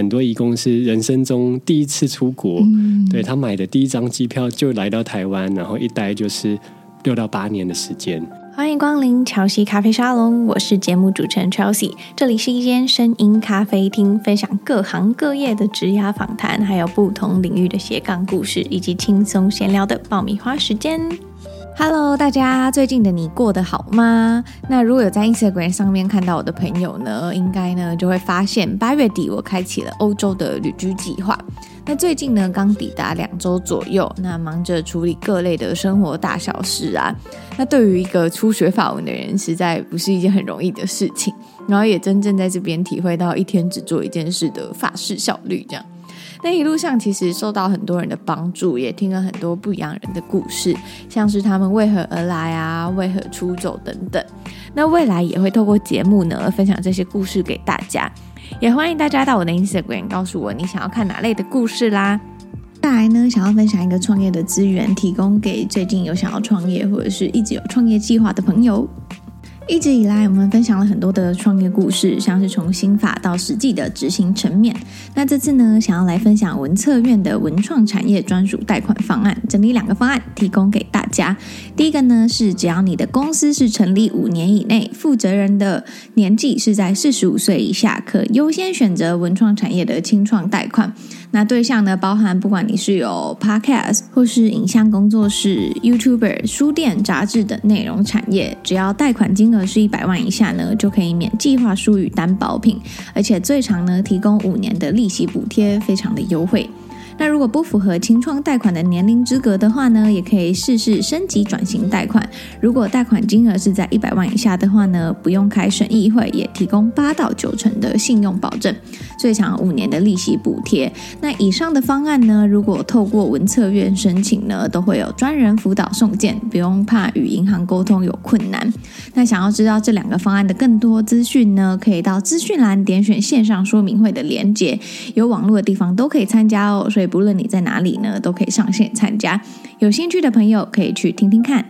很多移工是人生中第一次出国，嗯、对他买的第一张机票就来到台湾，然后一待就是六到八年的时间。欢迎光临乔西咖啡沙龙，我是节目主持人 Chelsea，这里是一间声音咖啡厅，分享各行各业的职涯访谈，还有不同领域的斜杠故事，以及轻松闲聊的爆米花时间。Hello，大家最近的你过得好吗？那如果有在 Instagram 上面看到我的朋友呢，应该呢就会发现八月底我开启了欧洲的旅居计划。那最近呢刚抵达两周左右，那忙着处理各类的生活大小事啊。那对于一个初学法文的人，实在不是一件很容易的事情。然后也真正在这边体会到一天只做一件事的法式效率，这样。那一路上其实受到很多人的帮助，也听了很多不一样人的故事，像是他们为何而来啊，为何出走等等。那未来也会透过节目呢，分享这些故事给大家，也欢迎大家到我的 Instagram 告诉我你想要看哪类的故事啦。再来呢，想要分享一个创业的资源，提供给最近有想要创业或者是一直有创业计划的朋友。一直以来，我们分享了很多的创业故事，像是从心法到实际的执行层面。那这次呢，想要来分享文策院的文创产业专属贷款方案，整理两个方案提供给大家。第一个呢，是只要你的公司是成立五年以内，负责人的年纪是在四十五岁以下，可优先选择文创产业的清创贷款。那对象呢，包含不管你是有 Podcast 或是影像工作室、YouTuber、书店、杂志等内容产业，只要贷款金额是一百万以下呢，就可以免计划书与担保品，而且最长呢提供五年的利息补贴，非常的优惠。那如果不符合清创贷款的年龄资格的话呢，也可以试试升级转型贷款。如果贷款金额是在一百万以下的话呢，不用开审议会，也提供八到九成的信用保证，最长五年的利息补贴。那以上的方案呢，如果透过文策院申请呢，都会有专人辅导送件，不用怕与银行沟通有困难。那想要知道这两个方案的更多资讯呢，可以到资讯栏点选线上说明会的连结，有网络的地方都可以参加哦。所以。不论你在哪里呢，都可以上线参加。有兴趣的朋友可以去听听看。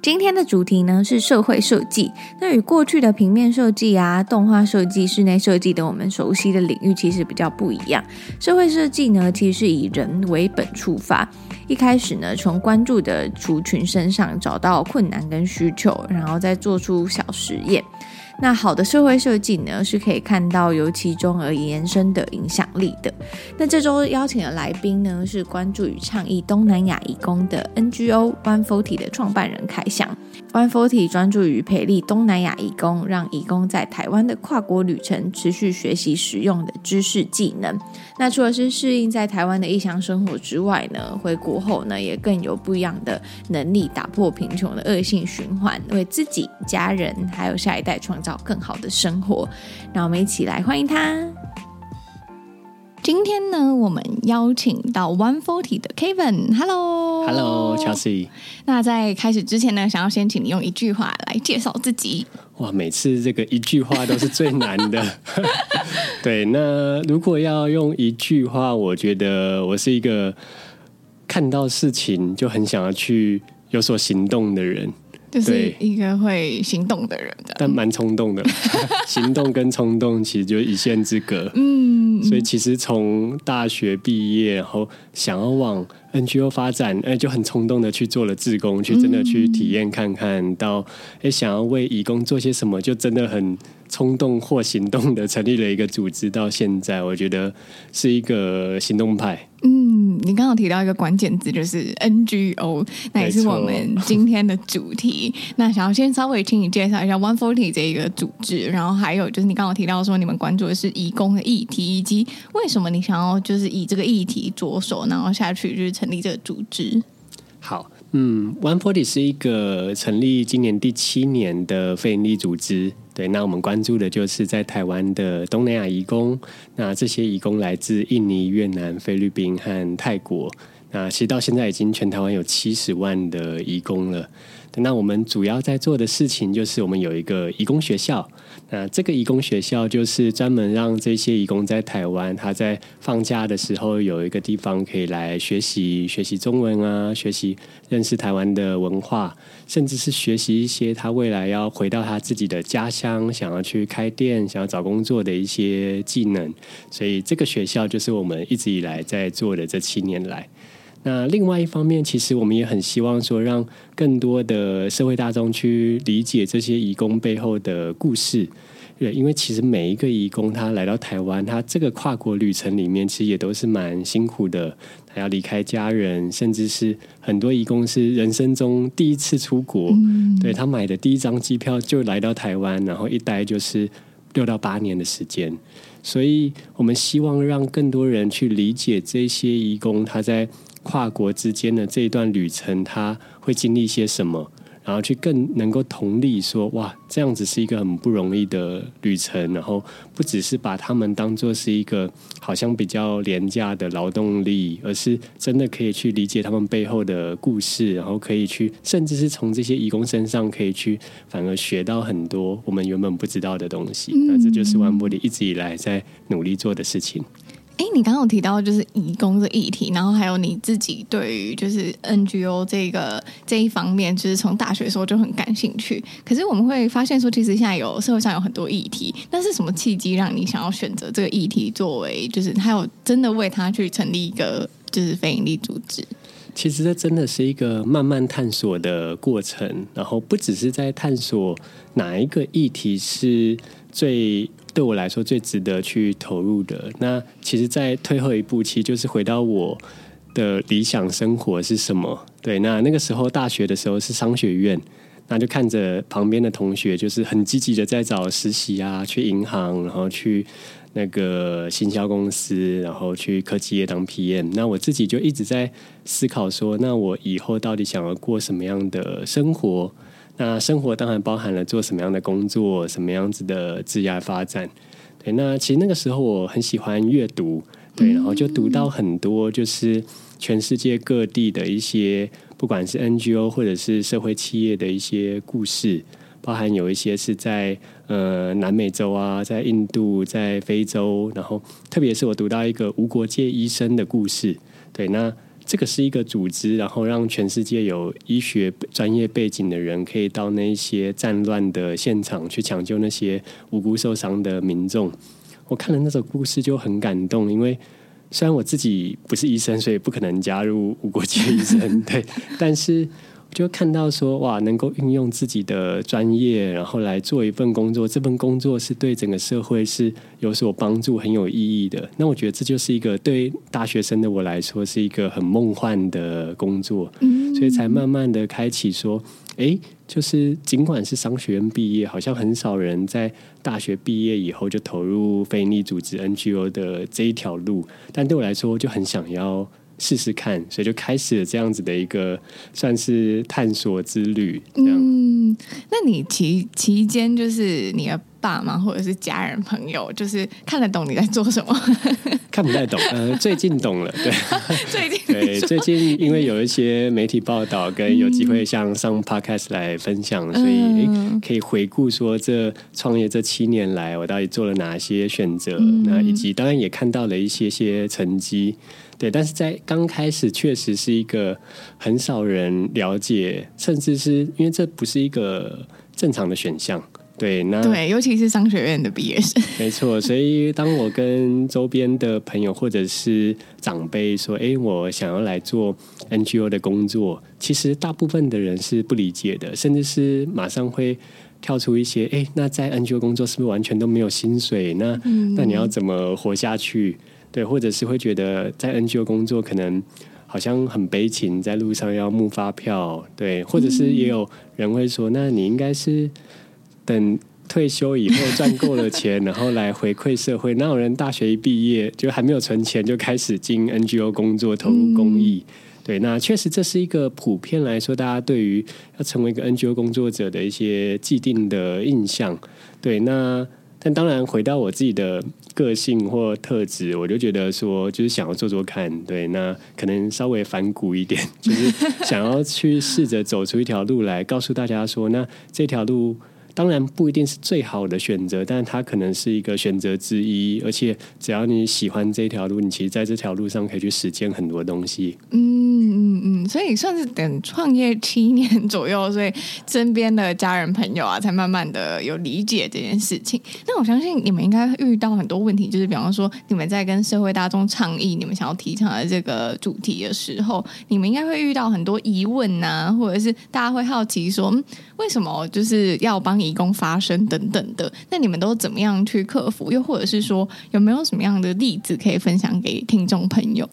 今天的主题呢是社会设计。那与过去的平面设计啊、动画设计、室内设计等我们熟悉的领域其实比较不一样。社会设计呢，其实是以人为本出发。一开始呢，从关注的族群身上找到困难跟需求，然后再做出小实验。那好的社会设计呢，是可以看到由其中而延伸的影响力的。那这周邀请的来宾呢，是关注与倡议东南亚移工的 NGO One Forty 的创办人凯翔。One Forty 专注于培力东南亚义工，让义工在台湾的跨国旅程持续学习实用的知识技能。那除了是适应在台湾的异乡生活之外呢，回国后呢，也更有不一样的能力，打破贫穷的恶性循环，为自己、家人还有下一代创造更好的生活，让我们一起来欢迎他。今天呢，我们邀请到 One Forty 的 Kevin，Hello，Hello，Chelsea。那在开始之前呢，想要先请你用一句话来介绍自己。哇，每次这个一句话都是最难的。对，那如果要用一句话，我觉得我是一个看到事情就很想要去有所行动的人。就是一个会行动的人，但蛮冲动的。行动跟冲动其实就一线之隔。嗯，所以其实从大学毕业，然后想要往 NGO 发展，哎，就很冲动的去做了志工，去真的去体验看看到，哎，想要为义工做些什么，就真的很冲动或行动的成立了一个组织。到现在，我觉得是一个行动派。嗯，你刚刚提到一个关键字，就是 NGO，那也是我们今天的主题。那想要先稍微请你介绍一下 One Forty 这一个组织，然后还有就是你刚刚提到说你们关注的是移工的议题，以及为什么你想要就是以这个议题着手，然后下去就是成立这个组织。好，嗯，One Forty 是一个成立今年第七年的非营利组织。对，那我们关注的就是在台湾的东南亚移工。那这些移工来自印尼、越南、菲律宾和泰国。那其实到现在已经全台湾有七十万的移工了。那我们主要在做的事情就是，我们有一个移工学校。那这个移工学校就是专门让这些移工在台湾，他在放假的时候有一个地方可以来学习学习中文啊，学习认识台湾的文化，甚至是学习一些他未来要回到他自己的家乡，想要去开店、想要找工作的一些技能。所以这个学校就是我们一直以来在做的这七年来。那另外一方面，其实我们也很希望说，让更多的社会大众去理解这些移工背后的故事。对，因为其实每一个移工他来到台湾，他这个跨国旅程里面，其实也都是蛮辛苦的。他要离开家人，甚至是很多移工是人生中第一次出国，嗯、对，他买的第一张机票就来到台湾，然后一待就是六到八年的时间。所以我们希望让更多人去理解这些移工他在。跨国之间的这一段旅程，他会经历些什么？然后去更能够同理说，哇，这样子是一个很不容易的旅程。然后不只是把他们当做是一个好像比较廉价的劳动力，而是真的可以去理解他们背后的故事，然后可以去，甚至是从这些义工身上可以去，反而学到很多我们原本不知道的东西。那这就是万波里一直以来在努力做的事情。哎，你刚刚有提到就是移工的议题，然后还有你自己对于就是 NGO 这个这一方面，就是从大学的时候就很感兴趣。可是我们会发现说，其实现在有社会上有很多议题，那是什么契机让你想要选择这个议题作为，就是还有真的为他去成立一个就是非营利组织？其实这真的是一个慢慢探索的过程，然后不只是在探索哪一个议题是最。对我来说最值得去投入的，那其实，在退后一步，其实就是回到我的理想生活是什么？对，那那个时候大学的时候是商学院，那就看着旁边的同学，就是很积极的在找实习啊，去银行，然后去那个行销公司，然后去科技业当 PM。那我自己就一直在思考说，那我以后到底想要过什么样的生活？那生活当然包含了做什么样的工作，什么样子的职业发展。对，那其实那个时候我很喜欢阅读，对，然后就读到很多就是全世界各地的一些，不管是 NGO 或者是社会企业的一些故事，包含有一些是在呃南美洲啊，在印度，在非洲，然后特别是我读到一个无国界医生的故事，对，那。这个是一个组织，然后让全世界有医学专业背景的人可以到那些战乱的现场去抢救那些无辜受伤的民众。我看了那个故事就很感动，因为虽然我自己不是医生，所以不可能加入无国界医生，对，但是。就看到说哇，能够运用自己的专业，然后来做一份工作，这份工作是对整个社会是有所帮助、很有意义的。那我觉得这就是一个对大学生的我来说是一个很梦幻的工作，所以才慢慢的开启说，哎，就是尽管是商学院毕业，好像很少人在大学毕业以后就投入非营利组织 NGO 的这一条路，但对我来说就很想要。试试看，所以就开始了这样子的一个算是探索之旅。嗯，那你期期间就是你要爸妈或者是家人朋友，就是看得懂你在做什么？看不太懂，呃，最近懂了，对，最近对，最近因为有一些媒体报道跟有机会像上 Podcast 来分享，嗯、所以可以回顾说这创业这七年来我到底做了哪些选择，嗯、那以及当然也看到了一些些成绩。对，但是在刚开始确实是一个很少人了解，甚至是因为这不是一个正常的选项。对，那对，尤其是商学院的毕业生，没错。所以当我跟周边的朋友或者是长辈说：“哎，我想要来做 NGO 的工作”，其实大部分的人是不理解的，甚至是马上会跳出一些：“哎，那在 NGO 工作是不是完全都没有薪水？那、嗯、那你要怎么活下去？”对，或者是会觉得在 NGO 工作可能好像很悲情，在路上要募发票，对，或者是也有人会说，那你应该是等退休以后赚够了钱，然后来回馈社会。哪有人大学一毕业就还没有存钱就开始进 NGO 工作，投入公益？对，那确实这是一个普遍来说，大家对于要成为一个 NGO 工作者的一些既定的印象。对，那。但当然，回到我自己的个性或特质，我就觉得说，就是想要做做看，对，那可能稍微反骨一点，就是想要去试着走出一条路来，告诉大家说，那这条路。当然不一定是最好的选择，但它可能是一个选择之一。而且只要你喜欢这条路，你其实在这条路上可以去实践很多东西。嗯嗯嗯，所以算是等创业七年左右，所以身边的家人朋友啊，才慢慢的有理解这件事情。那我相信你们应该遇到很多问题，就是比方说你们在跟社会大众倡议你们想要提倡的这个主题的时候，你们应该会遇到很多疑问呐、啊，或者是大家会好奇说，嗯，为什么就是要帮？移工发声等等的，那你们都怎么样去克服？又或者是说，有没有什么样的例子可以分享给听众朋友？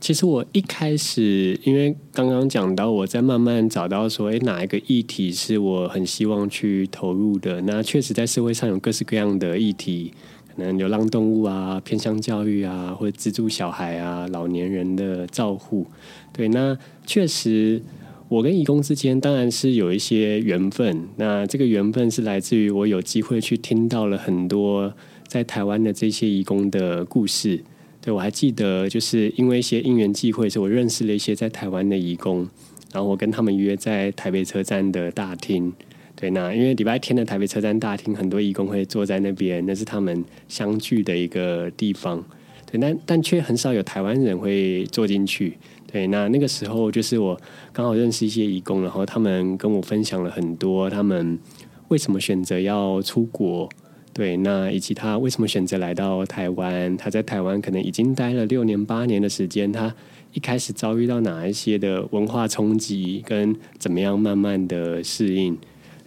其实我一开始，因为刚刚讲到，我在慢慢找到说，诶，哪一个议题是我很希望去投入的？那确实在社会上有各式各样的议题，可能流浪动物啊、偏乡教育啊，或者资助小孩啊、老年人的照护。对，那确实。我跟义工之间当然是有一些缘分，那这个缘分是来自于我有机会去听到了很多在台湾的这些义工的故事。对，我还记得，就是因为一些因缘际会，所以我认识了一些在台湾的义工，然后我跟他们约在台北车站的大厅。对，那因为礼拜天的台北车站大厅，很多义工会坐在那边，那是他们相聚的一个地方。对，但但却很少有台湾人会坐进去。对，那那个时候就是我刚好认识一些移工，然后他们跟我分享了很多他们为什么选择要出国，对，那以及他为什么选择来到台湾，他在台湾可能已经待了六年八年的时间，他一开始遭遇到哪一些的文化冲击，跟怎么样慢慢的适应，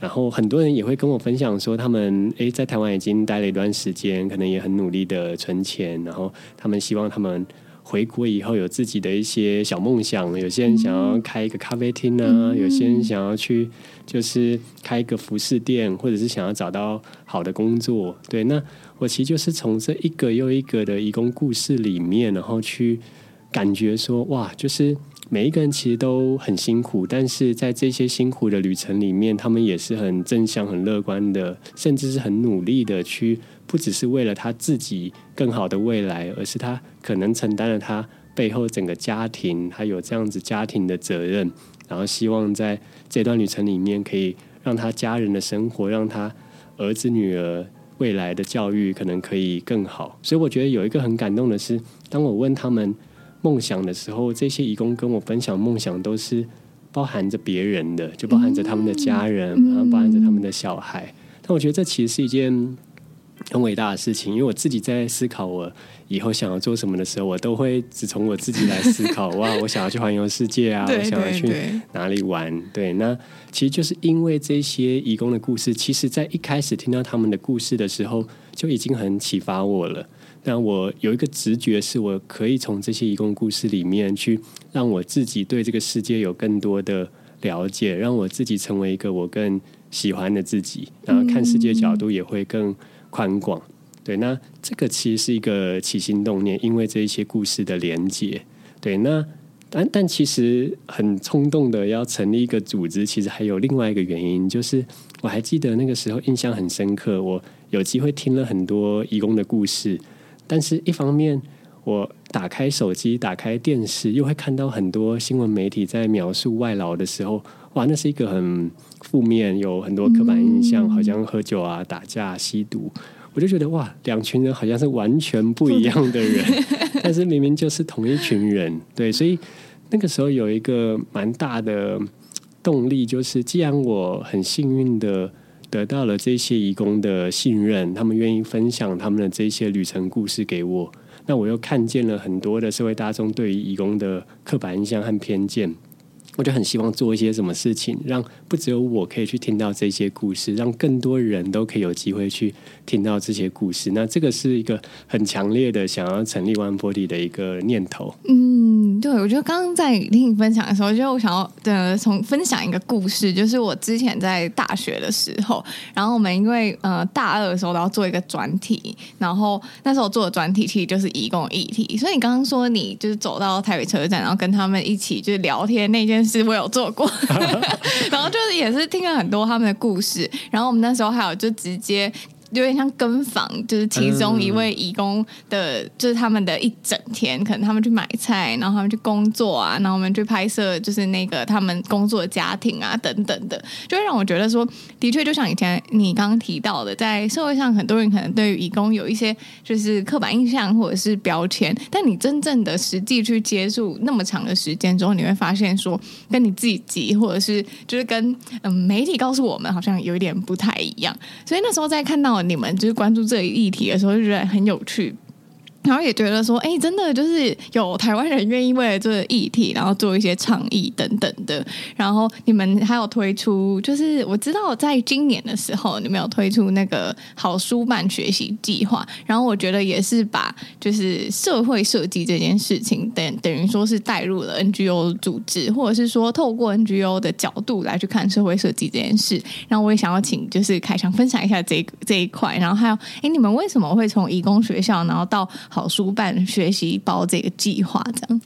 然后很多人也会跟我分享说，他们诶在台湾已经待了一段时间，可能也很努力的存钱，然后他们希望他们。回国以后有自己的一些小梦想，有些人想要开一个咖啡厅啊，有些人想要去就是开一个服饰店，或者是想要找到好的工作。对，那我其实就是从这一个又一个的移工故事里面，然后去感觉说，哇，就是每一个人其实都很辛苦，但是在这些辛苦的旅程里面，他们也是很正向、很乐观的，甚至是很努力的去。不只是为了他自己更好的未来，而是他可能承担了他背后整个家庭，他有这样子家庭的责任，然后希望在这段旅程里面可以让他家人的生活，让他儿子女儿未来的教育可能可以更好。所以我觉得有一个很感动的是，当我问他们梦想的时候，这些义工跟我分享梦想都是包含着别人的，就包含着他们的家人，然后包含着他们的小孩。但我觉得这其实是一件。很伟大的事情，因为我自己在思考我以后想要做什么的时候，我都会只从我自己来思考。哇，我想要去环游世界啊，我想要去哪里玩？对，那其实就是因为这些义工的故事，其实在一开始听到他们的故事的时候，就已经很启发我了。但我有一个直觉，是我可以从这些义工故事里面去让我自己对这个世界有更多的了解，让我自己成为一个我更喜欢的自己，然后看世界角度也会更。宽广，对，那这个其实是一个起心动念，因为这一些故事的连接，对，那但但其实很冲动的要成立一个组织，其实还有另外一个原因，就是我还记得那个时候印象很深刻，我有机会听了很多义工的故事，但是一方面我打开手机、打开电视，又会看到很多新闻媒体在描述外劳的时候，哇，那是一个很。负面有很多刻板印象，好像喝酒啊、打架、吸毒，我就觉得哇，两群人好像是完全不一样的人，但是明明就是同一群人，对，所以那个时候有一个蛮大的动力，就是既然我很幸运的得到了这些义工的信任，他们愿意分享他们的这些旅程故事给我，那我又看见了很多的社会大众对于义工的刻板印象和偏见。我就很希望做一些什么事情，让不只有我可以去听到这些故事，让更多人都可以有机会去听到这些故事。那这个是一个很强烈的想要成立 One Body 的一个念头。嗯，对，我觉得刚刚在听你分享的时候，就我想要的从分享一个故事，就是我之前在大学的时候，然后我们因为呃大二的时候都要做一个专题，然后那时候做的专题其实就是移工议题。所以你刚刚说你就是走到台北车站，然后跟他们一起就是聊天那件事。是我有做过，然后就是也是听了很多他们的故事，然后我们那时候还有就直接有点像跟访，就是其中一位义工的，就是他们的一整天，可能他们去买菜，然后他们去工作啊，然后我们去拍摄，就是那个他们工作的家庭啊等等的，就会让我觉得说，的确就像以前你刚刚提到的，在社会上很多人可能对于义工有一些就是刻板印象或者是标签，但你真正的实际去接触那么长的时间之后，你会发现说，跟你自己，或者是就是跟嗯媒体告诉我们好像有一点不太一样，所以那时候在看到。你们就是关注这一议题的时候，就觉得很有趣。然后也觉得说，哎，真的就是有台湾人愿意为了这个议题，然后做一些倡议等等的。然后你们还有推出，就是我知道在今年的时候，你们有推出那个好书办学习计划。然后我觉得也是把就是社会设计这件事情，等等于说是带入了 NGO 组织，或者是说透过 NGO 的角度来去看社会设计这件事。然后我也想要请就是凯翔分享一下这这一块。然后还有，哎，你们为什么会从义工学校，然后到好书办学习包这个计划，这样。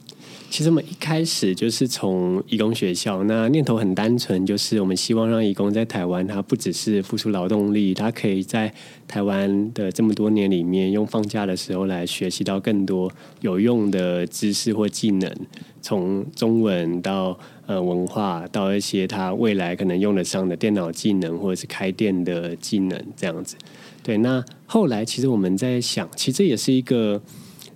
其实我们一开始就是从义工学校，那念头很单纯，就是我们希望让义工在台湾，他不只是付出劳动力，他可以在台湾的这么多年里面，用放假的时候来学习到更多有用的知识或技能，从中文到呃文化，到一些他未来可能用得上的电脑技能或者是开店的技能，这样子。对，那后来其实我们在想，其实这也是一个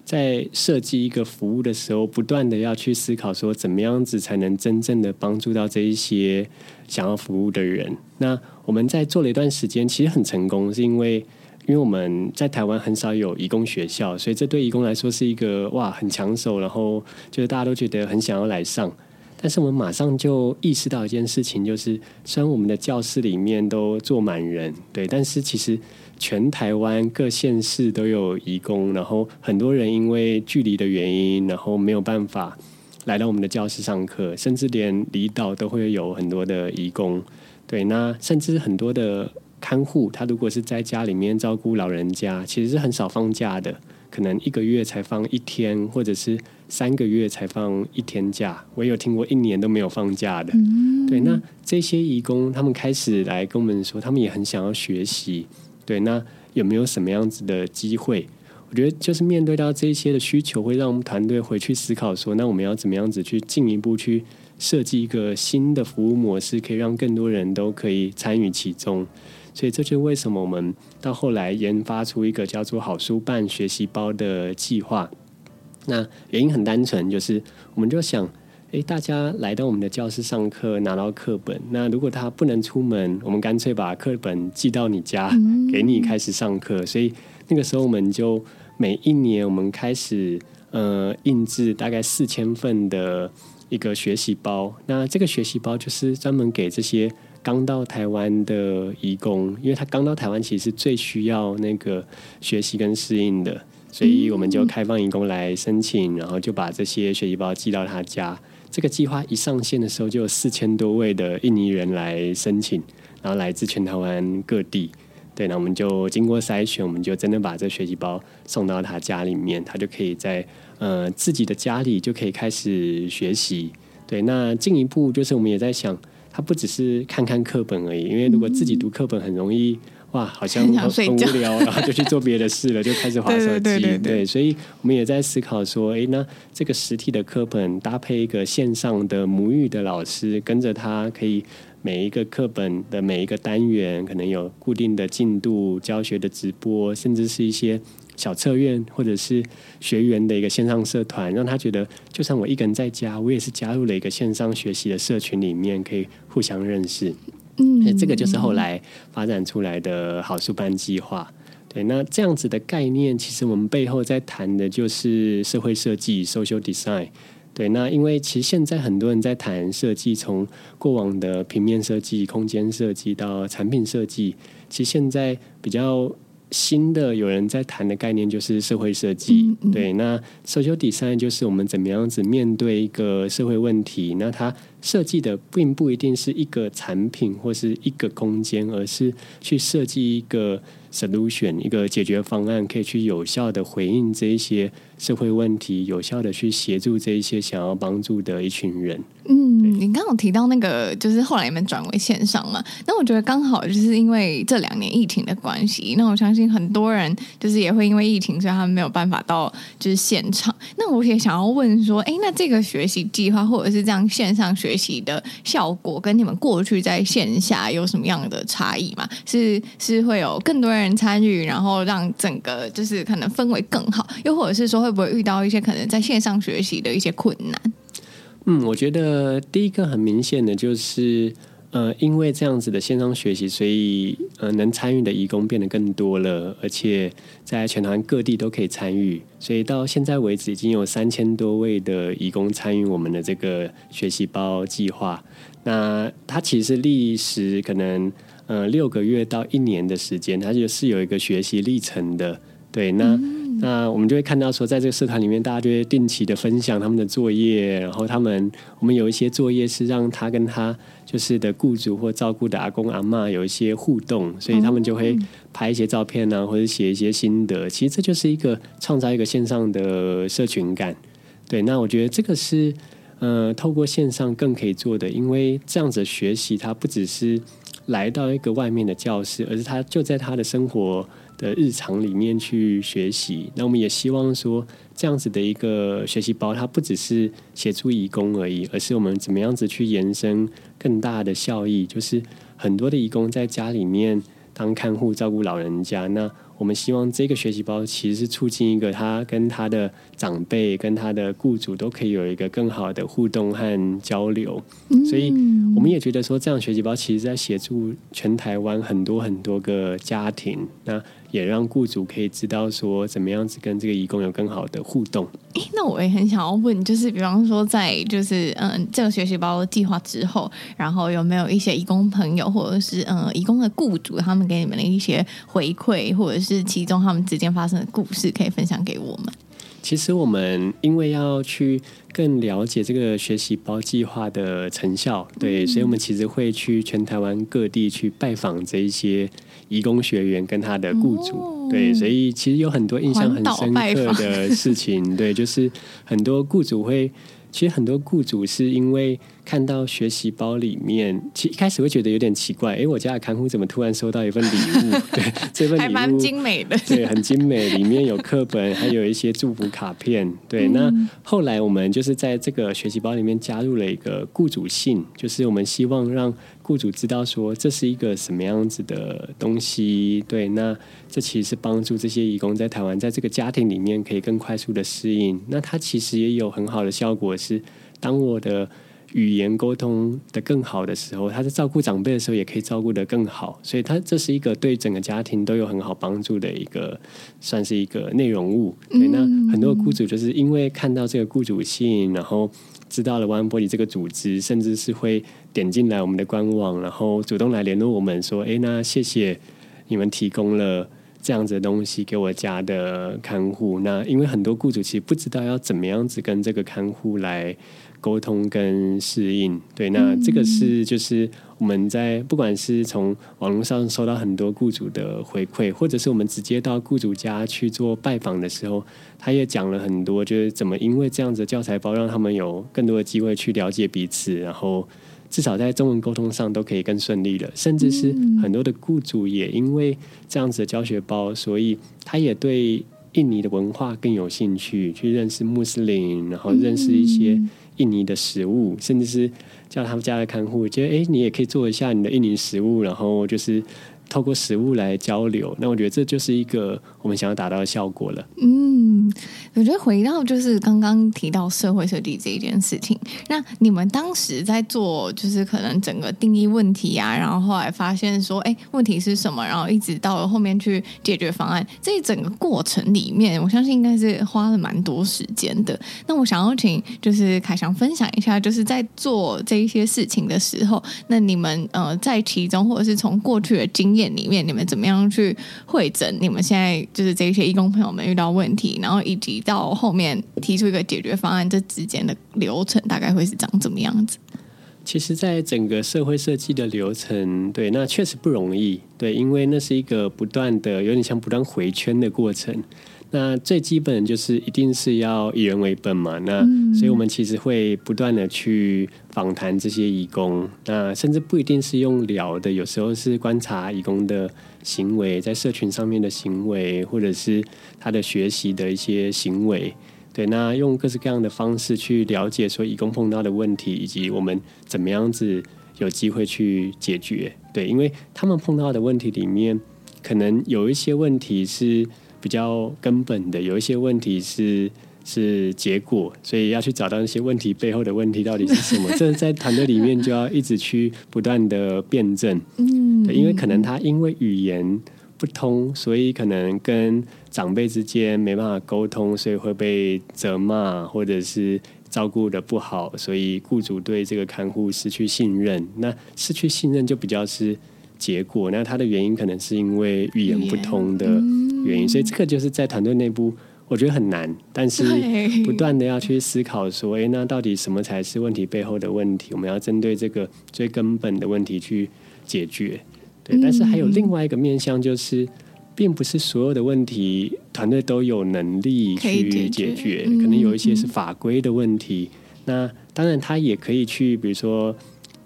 在设计一个服务的时候，不断的要去思考说，怎么样子才能真正的帮助到这一些想要服务的人。那我们在做了一段时间，其实很成功，是因为因为我们在台湾很少有义工学校，所以这对义工来说是一个哇很抢手，然后就是大家都觉得很想要来上。但是我们马上就意识到一件事情，就是虽然我们的教室里面都坐满人，对，但是其实。全台湾各县市都有移工，然后很多人因为距离的原因，然后没有办法来到我们的教室上课，甚至连离岛都会有很多的移工。对，那甚至很多的看护，他如果是在家里面照顾老人家，其实是很少放假的，可能一个月才放一天，或者是三个月才放一天假。我也有听过一年都没有放假的。对，那这些义工他们开始来跟我们说，他们也很想要学习。对，那有没有什么样子的机会？我觉得就是面对到这些的需求，会让我们团队回去思考说，那我们要怎么样子去进一步去设计一个新的服务模式，可以让更多人都可以参与其中。所以这就是为什么我们到后来研发出一个叫做“好书办学习包”的计划。那原因很单纯，就是我们就想。诶，大家来到我们的教室上课，拿到课本。那如果他不能出门，我们干脆把课本寄到你家，给你开始上课。所以那个时候，我们就每一年我们开始呃印制大概四千份的一个学习包。那这个学习包就是专门给这些刚到台湾的移工，因为他刚到台湾其实是最需要那个学习跟适应的，所以我们就开放义工来申请，然后就把这些学习包寄到他家。这个计划一上线的时候，就有四千多位的印尼人来申请，然后来自全台湾各地。对，那我们就经过筛选，我们就真的把这学习包送到他家里面，他就可以在呃自己的家里就可以开始学习。对，那进一步就是我们也在想，他不只是看看课本而已，因为如果自己读课本很容易。哇，好像很，很无聊，然后就去做别的事了，就开始滑手机。对，对，对，对，对，所以我们也在思考说，哎，那这个实体的课本搭配一个线上的母语的老师，跟着他，可以每一个课本的每一个单元，可能有固定的进度、教学的直播，甚至是一些小测验或者是学员的一个线上社团，让他觉得，就算我一个人在家，我也是加入了一个线上学习的社群里面，可以互相认识。嗯，这个就是后来发展出来的好书班计划。对，那这样子的概念，其实我们背后在谈的就是社会设计 （social design）。对，那因为其实现在很多人在谈设计，从过往的平面设计、空间设计到产品设计，其实现在比较。新的有人在谈的概念就是社会设计，嗯嗯、对，那 social design 就是我们怎么样子面对一个社会问题，那它设计的并不一定是一个产品或是一个空间，而是去设计一个 solution，一个解决方案，可以去有效的回应这一些社会问题，有效的去协助这一些想要帮助的一群人。嗯，你刚刚提到那个，就是后来你们转为线上嘛？那我觉得刚好就是因为这两年疫情的关系，那我相信很多人就是也会因为疫情，所以他们没有办法到就是现场。那我也想要问说，哎，那这个学习计划或者是这样线上学习的效果，跟你们过去在线下有什么样的差异吗？是是会有更多人参与，然后让整个就是可能氛围更好，又或者是说会不会遇到一些可能在线上学习的一些困难？嗯，我觉得第一个很明显的就是，呃，因为这样子的线上学习，所以呃，能参与的义工变得更多了，而且在全台各地都可以参与，所以到现在为止，已经有三千多位的义工参与我们的这个学习包计划。那它其实历时可能呃六个月到一年的时间，它就是有一个学习历程的。对，那、那我们就会看到说，在这个社团里面，大家就会定期的分享他们的作业，然后他们我们有一些作业是让他跟他就是的雇主或照顾的阿公阿嬷有一些互动，所以他们就会拍一些照片啊，或者写一些心得。其实这就是一个创造一个线上的社群感。对，那我觉得这个是呃，透过线上更可以做的，因为这样子学习，它不只是来到一个外面的教室，而是他就在他的生活。的日常里面去学习，那我们也希望说，这样子的一个学习包，它不只是协助义工而已，而是我们怎么样子去延伸更大的效益，就是很多的义工在家里面当看护照顾老人家，那我们希望这个学习包其实是促进一个他跟他的长辈、跟他的雇主都可以有一个更好的互动和交流，所以我们也觉得说，这样学习包其实在协助全台湾很多很多个家庭，那。也让雇主可以知道说怎么样子跟这个义工有更好的互动。诶，那我也很想要问，就是比方说在就是嗯这个学习包计划之后，然后有没有一些义工朋友或者是嗯义工的雇主，他们给你们的一些回馈，或者是其中他们之间发生的故事，可以分享给我们？其实我们因为要去更了解这个学习包计划的成效，对，嗯、所以我们其实会去全台湾各地去拜访这一些。义工学员跟他的雇主，哦、对，所以其实有很多印象很深刻的事情，对，就是很多雇主会，其实很多雇主是因为。看到学习包里面，其实一开始会觉得有点奇怪，哎，我家的看护怎么突然收到一份礼物？对，这份礼物还蛮精美的，对，很精美，里面有课本，还有一些祝福卡片。对，那后来我们就是在这个学习包里面加入了一个雇主信，就是我们希望让雇主知道说这是一个什么样子的东西。对，那这其实是帮助这些移工在台湾在这个家庭里面可以更快速的适应。那它其实也有很好的效果，是当我的。语言沟通的更好的时候，他在照顾长辈的时候也可以照顾得更好，所以他这是一个对整个家庭都有很好帮助的一个，算是一个内容物。对，那很多雇主就是因为看到这个雇主信，然后知道了 One Body 这个组织，甚至是会点进来我们的官网，然后主动来联络我们说：“哎，那谢谢你们提供了这样子的东西给我家的看护。”那因为很多雇主其实不知道要怎么样子跟这个看护来。沟通跟适应，对，那这个是就是我们在不管是从网络上收到很多雇主的回馈，或者是我们直接到雇主家去做拜访的时候，他也讲了很多，就是怎么因为这样子的教材包，让他们有更多的机会去了解彼此，然后至少在中文沟通上都可以更顺利了。甚至是很多的雇主也因为这样子的教学包，所以他也对印尼的文化更有兴趣，去认识穆斯林，然后认识一些。印尼的食物，甚至是叫他们家的看护，觉得哎，你也可以做一下你的印尼食物，然后就是透过食物来交流。那我觉得这就是一个我们想要达到的效果了。嗯，我觉得回到就是刚刚提到社会设计这一件事情，那你们当时在做，就是可能整个定义问题啊，然后后来发现说，哎，问题是什么？然后一直到了后面去解决方案，这一整个过程里面，我相信应该是花了蛮多时间的。那我想要请就是凯翔分享一下，就是在做这一些事情的时候，那你们呃在其中，或者是从过去的经验里面，你们怎么样去会诊你们现在就是这些义工朋友们遇到问题，然后以及到后面提出一个解决方案，这之间的流程大概会是长怎么样子？其实，在整个社会设计的流程，对，那确实不容易，对，因为那是一个不断的，有点像不断回圈的过程。那最基本就是一定是要以人为本嘛，那所以我们其实会不断的去访谈这些义工，那甚至不一定是用聊的，有时候是观察义工的行为，在社群上面的行为，或者是他的学习的一些行为。对，那用各式各样的方式去了解说义工碰到的问题，以及我们怎么样子有机会去解决。对，因为他们碰到的问题里面，可能有一些问题是比较根本的，有一些问题是是结果，所以要去找到那些问题背后的问题到底是什么。这在团队里面就要一直去不断的辩证。嗯，对，因为可能他因为语言不通，所以可能跟长辈之间没办法沟通，所以会被责骂，或者是照顾的不好，所以雇主对这个看护失去信任。那失去信任就比较是结果。那它的原因可能是因为语言不通的原因，嗯、所以这个就是在团队内部，我觉得很难。但是不断的要去思考说，哎，那到底什么才是问题背后的问题？我们要针对这个最根本的问题去解决。对，但是还有另外一个面向就是。并不是所有的问题团队都有能力去解决，可能有一些是法规的问题。那当然，他也可以去，比如说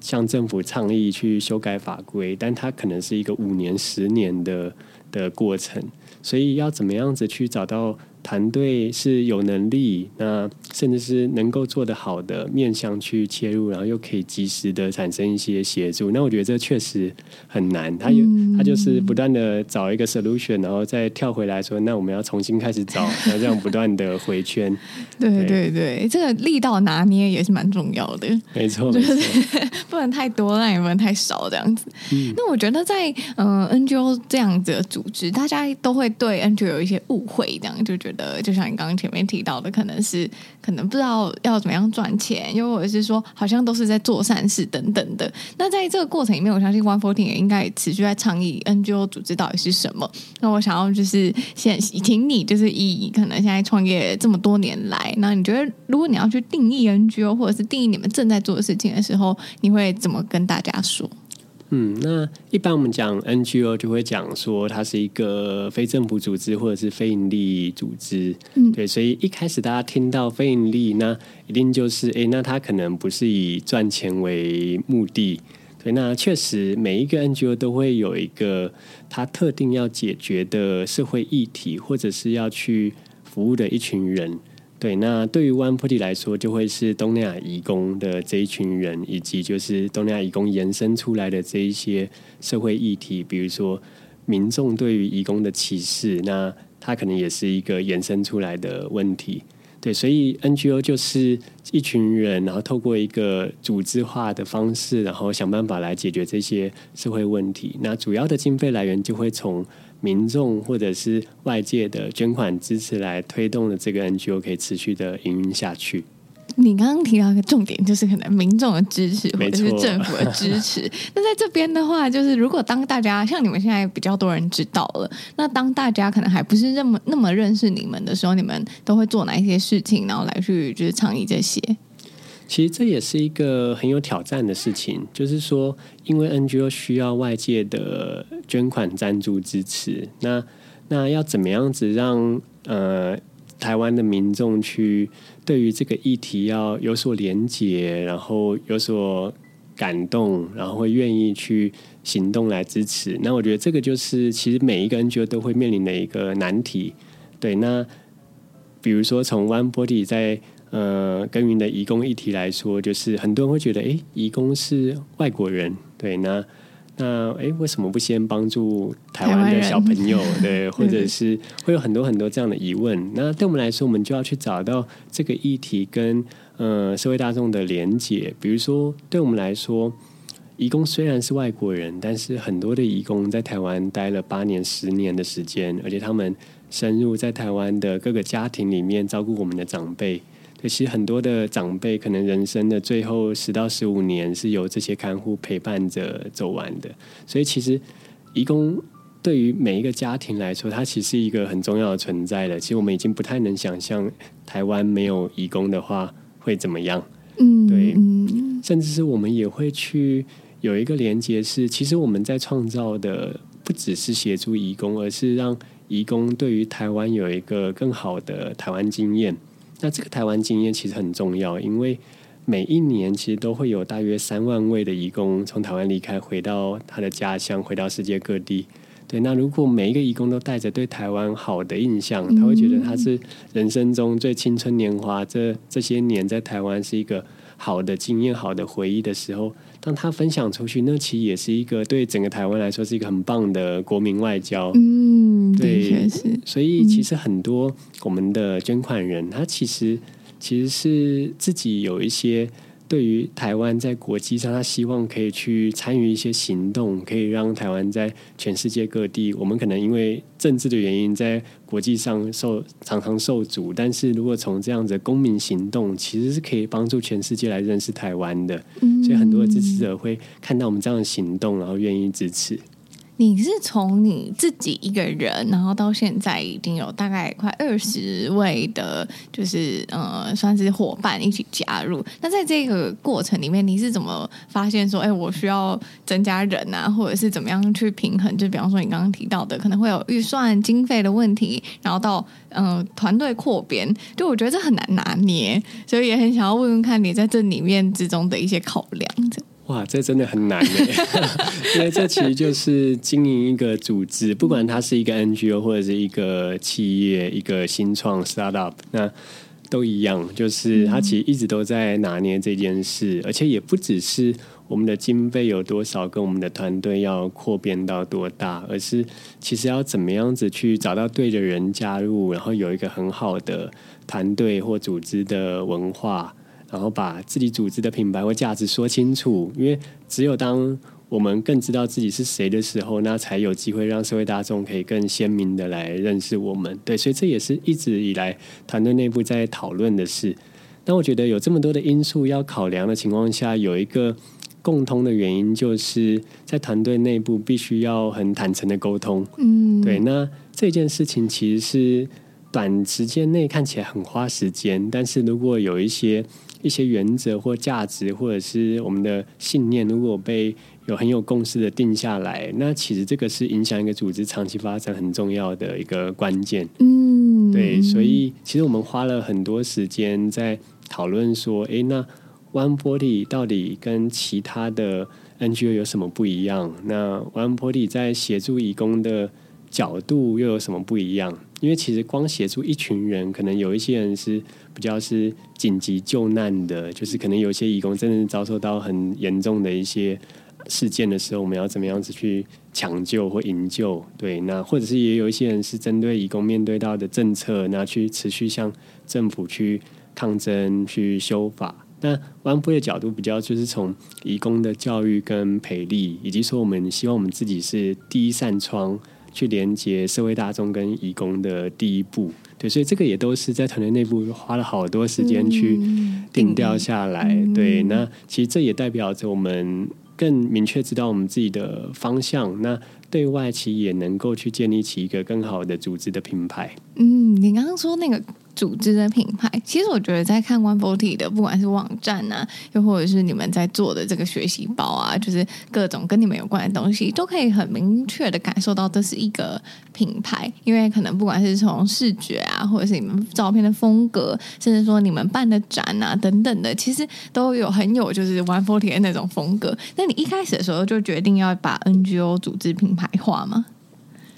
向政府倡议去修改法规，但它可能是一个五年、十年的的过程。所以要怎么样子去找到团队是有能力，那甚至是能够做得好的面向去切入，然后又可以及时的产生一些协助。那我觉得这确实很难。他有他就是不断的找一个 solution，然后再跳回来说，那我们要重新开始找，然后这样不断的回圈。对对对，这个力道拿捏也是蛮重要的。没错，就是 不能太多，那也不能太少，这样子。嗯、那我觉得在呃 NGO 这样子的组织，大家都会对 NGO 有一些误会，这样就觉得。就像你刚刚前面提到的，可能是可能不知道要怎么样赚钱，又或者是说好像都是在做善事等等的。那在这个过程里面，我相信 One Fourteen 也应该持续在倡议 NGO 组织到底是什么。那我想要就是先请你，就是以可能现在创业这么多年来，那你觉得如果你要去定义 NGO，或者是定义你们正在做的事情的时候，你会怎么跟大家说？嗯，那一般我们讲 NGO 就会讲说它是一个非政府组织或者是非营利组织，嗯，对，所以一开始大家听到非营利，那一定就是诶，那它可能不是以赚钱为目的，对，那确实每一个 NGO 都会有一个它特定要解决的社会议题，或者是要去服务的一群人。对，那对于 One Forty 来说，就会是东南亚移工的这一群人，以及就是东南亚移工延伸出来的这一些社会议题，比如说民众对于移工的歧视，那它可能也是一个延伸出来的问题。对，所以 NGO 就是一群人，然后透过一个组织化的方式，然后想办法来解决这些社会问题。那主要的经费来源就会从民众或者是外界的捐款支持来推动的这个 NGO 可以持续的营运下去。你刚刚提到一个重点，就是可能民众的支持或者是政府的支持。那在这边的话，就是如果当大家像你们现在比较多人知道了，那当大家可能还不是那么那么认识你们的时候，你们都会做哪一些事情，然后来去就是倡议这些？其实这也是一个很有挑战的事情，就是说，因为 NGO 需要外界的捐款赞助支持，那那要怎么样子让呃台湾的民众去对于这个议题要有所连结，然后有所感动，然后会愿意去行动来支持？那我觉得这个就是其实每一个 NGO 都会面临的一个难题。对，那比如说从 One Body 在呃，耕耘的移工议题来说，就是很多人会觉得，哎，移工是外国人，对，那那哎，为什么不先帮助台湾的小朋友？对，或者是会有很多很多这样的疑问。那对我们来说，我们就要去找到这个议题跟呃社会大众的连结。比如说，对我们来说，移工虽然是外国人，但是很多的移工在台湾待了八年、十年的时间，而且他们深入在台湾的各个家庭里面照顾我们的长辈。其实很多的长辈可能人生的最后十到十五年是由这些看护陪伴着走完的，所以其实义工对于每一个家庭来说，它其实是一个很重要的存在的。其实我们已经不太能想象台湾没有义工的话会怎么样。嗯，对。甚至是我们也会去有一个连接，是其实我们在创造的不只是协助义工，而是让义工对于台湾有一个更好的台湾经验。那这个台湾经验其实很重要，因为每一年其实都会有大约三万位的移工从台湾离开，回到他的家乡，回到世界各地。对，那如果每一个义工都带着对台湾好的印象，他会觉得他是人生中最青春年华，这这些年在台湾是一个好的经验、好的回忆的时候，当他分享出去，那其实也是一个对整个台湾来说是一个很棒的国民外交。嗯，对。所以其实很多我们的捐款人，他其实其实是自己有一些。对于台湾在国际上，他希望可以去参与一些行动，可以让台湾在全世界各地。我们可能因为政治的原因，在国际上受常常受阻，但是如果从这样子的公民行动，其实是可以帮助全世界来认识台湾的。所以很多支持者会看到我们这样的行动，然后愿意支持。你是从你自己一个人，然后到现在已经有大概快二十位的，就是呃，算是伙伴一起加入。那在这个过程里面，你是怎么发现说，哎，我需要增加人啊，或者是怎么样去平衡？就比方说你刚刚提到的，可能会有预算经费的问题，然后到嗯、团队扩编，就我觉得这很难拿捏，所以也很想要问问看你在这里面之中的一些考量。哇，这真的很难耶，因为这其实就是经营一个组织，不管它是一个 NGO 或者是一个企业、一个新创 startup，那都一样，就是它其实一直都在拿捏这件事，而且也不只是我们的经费有多少，跟我们的团队要扩编到多大，而是其实要怎么样子去找到对的人加入，然后有一个很好的团队或组织的文化。然后把自己组织的品牌或价值说清楚，因为只有当我们更知道自己是谁的时候，那才有机会让社会大众可以更鲜明的来认识我们。对，所以这也是一直以来团队内部在讨论的事。那我觉得有这么多的因素要考量的情况下，有一个共通的原因，就是在团队内部必须要很坦诚的沟通。嗯，对。那这件事情其实是短时间内看起来很花时间，但是如果有一些一些原则或价值，或者是我们的信念，如果被有很有共识的定下来，那其实这个是影响一个组织长期发展很重要的一个关键。嗯，对，所以其实我们花了很多时间在讨论说，诶，那 One Forty 到底跟其他的 NGO 有什么不一样？那 One Forty 在协助义工的角度又有什么不一样？因为其实光协助一群人，可能有一些人是比较是紧急救难的，就是可能有些义工真的遭受到很严重的一些事件的时候，我们要怎么样子去抢救或营救？对，那或者是也有一些人是针对义工面对到的政策，那去持续向政府去抗争、去修法。那 One Forty 的角度比较就是从义工的教育跟培力，以及说我们希望我们自己是第一扇窗。去连接社会大众跟义工的第一步，对，所以这个也都是在团队内部花了好多时间去定调下来，嗯、对。那其实这也代表着我们更明确知道我们自己的方向，那对外其实也能够去建立起一个更好的组织的品牌。嗯，你刚刚说那个。组织的品牌，其实我觉得在看 One Forty 的，不管是网站啊，又或者是你们在做的这个学习包啊，就是各种跟你们有关的东西，都可以很明确的感受到这是一个品牌。因为可能不管是从视觉啊，或者是你们照片的风格，甚至说你们办的展啊等等的，其实都有很有就是 One Forty 的那种风格。那你一开始的时候就决定要把 NGO 组织品牌化吗？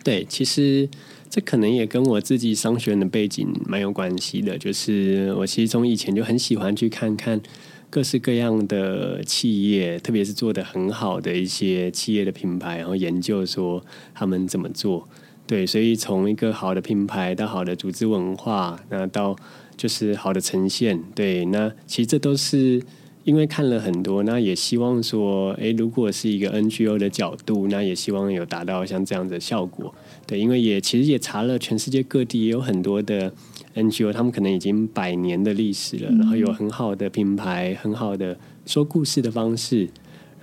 对，其实。这可能也跟我自己商学院的背景蛮有关系的，就是我其实从以前就很喜欢去看看各式各样的企业，特别是做得很好的一些企业的品牌，然后研究说他们怎么做。对，所以从一个好的品牌到好的组织文化，那到就是好的呈现，对，那其实这都是。因为看了很多，那也希望说，诶，如果是一个 NGO 的角度，那也希望有达到像这样的效果。对，因为也其实也查了全世界各地也有很多的 NGO，他们可能已经百年的历史了，然后有很好的品牌，很好的说故事的方式，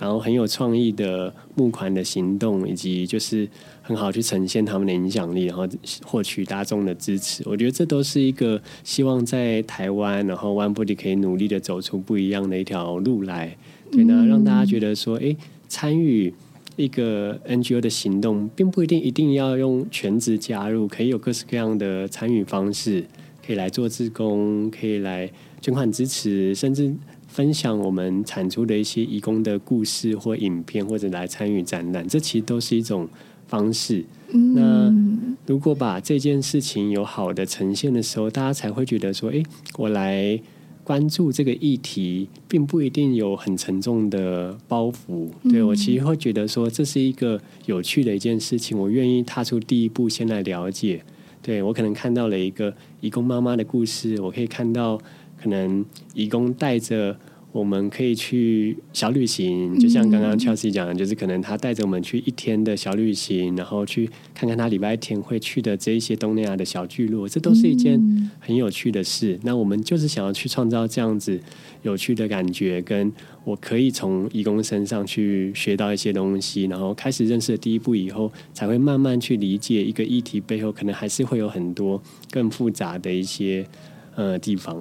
然后很有创意的募款的行动，以及就是很好去呈现他们的影响力，然后获取大众的支持。我觉得这都是一个希望在台湾，然后 OneBody 可以努力的走出不一样的一条路来，对，那让大家觉得说，哎，参与一个 NGO 的行动，并不一定一定要用全职加入，可以有各式各样的参与方式，可以来做志工，可以来捐款支持，甚至。分享我们产出的一些义工的故事或影片，或者来参与展览，这其实都是一种方式。嗯、那如果把这件事情有好的呈现的时候，大家才会觉得说：“诶，我来关注这个议题，并不一定有很沉重的包袱。对”对我其实会觉得说，这是一个有趣的一件事情，我愿意踏出第一步，先来了解。对我可能看到了一个义工妈妈的故事，我可以看到。可能义工带着我们可以去小旅行，就像刚刚 Chelsea 讲的，就是可能他带着我们去一天的小旅行，然后去看看他礼拜天会去的这一些东南亚的小聚落，这都是一件很有趣的事。那我们就是想要去创造这样子有趣的感觉，跟我可以从义工身上去学到一些东西，然后开始认识的第一步以后，才会慢慢去理解一个议题背后可能还是会有很多更复杂的一些呃地方。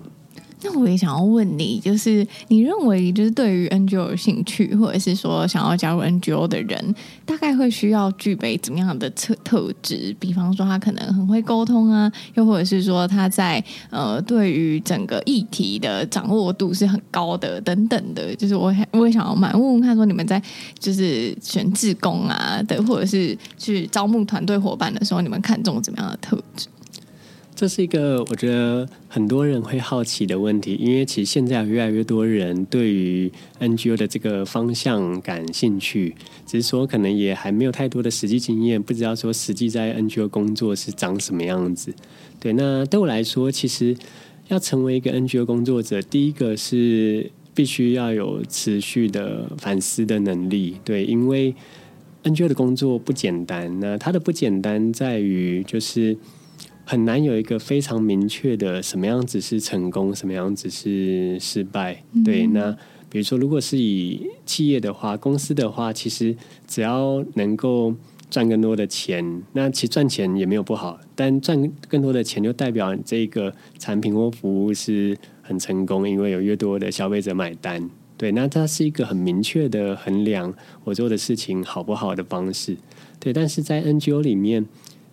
那我也想要问你，就是你认为，就是对于 NGO 有兴趣，或者是说想要加入 NGO 的人，大概会需要具备怎么样的特特质？比方说，他可能很会沟通啊，又或者是说他在呃，对于整个议题的掌握度是很高的，等等的。就是我我也想要蛮问问看，说你们在就是选志工啊的，或者是去招募团队伙伴的时候，你们看重怎么样的特质？这是一个我觉得很多人会好奇的问题，因为其实现在越来越多人对于 NGO 的这个方向感兴趣，只是说可能也还没有太多的实际经验，不知道说实际在 NGO 工作是长什么样子。对，那对我来说，其实要成为一个 NGO 工作者，第一个是必须要有持续的反思的能力。对，因为 NGO 的工作不简单，那它的不简单在于就是。很难有一个非常明确的什么样子是成功，什么样子是失败。对，那比如说，如果是以企业的话，公司的话，其实只要能够赚更多的钱，那其实赚钱也没有不好。但赚更多的钱就代表这个产品或服务是很成功，因为有越多的消费者买单。对，那它是一个很明确的衡量我做的事情好不好的方式。对，但是在 NGO 里面。